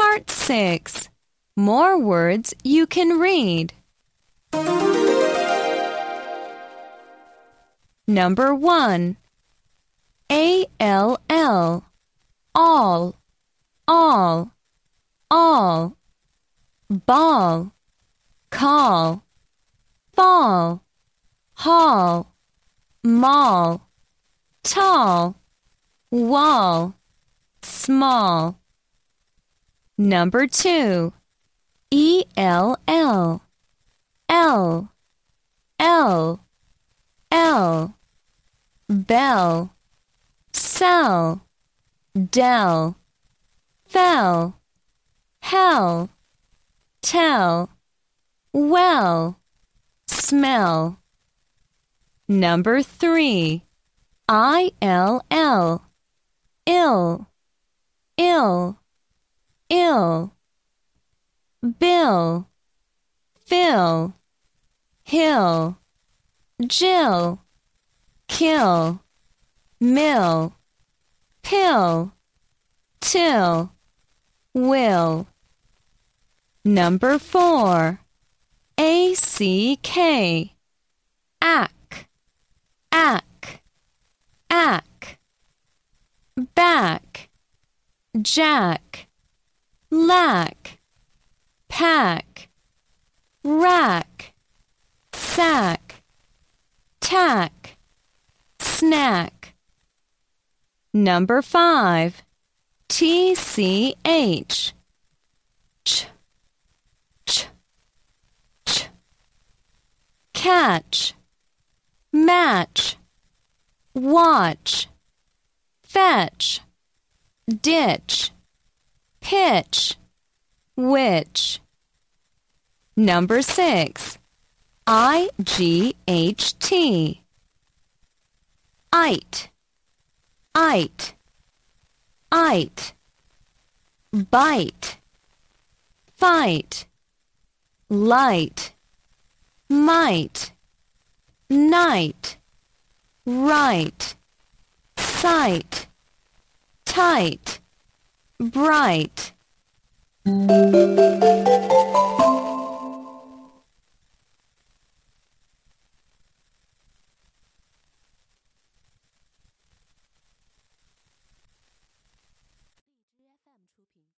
Part 6 More words you can read. Number 1 A L L. All. All. All. Ball. Call. Fall. Hall. Mall. Tall. Wall. Small Number 2 E L L. L. L. L. Bell. Sell. Dell. Fell. Hell. Tell. Well. Smell. Number 3 I L L. Ill. Ill Ill Bill Fill Hill Jill Kill Mill Pill Till Will. Number 4 A C K. Ack Ack Ack. Back Jack Lack. Pack. Rack. Sack. Tack. Snack. Number 5 T C H. Ch. Ch. Ch. Catch. Match. Watch. Fetch. Ditch Pitch. Witch? Number 6 I G H T. It It It Bite. Fight. Light. Might. Night. Right. Sight. Tight Bright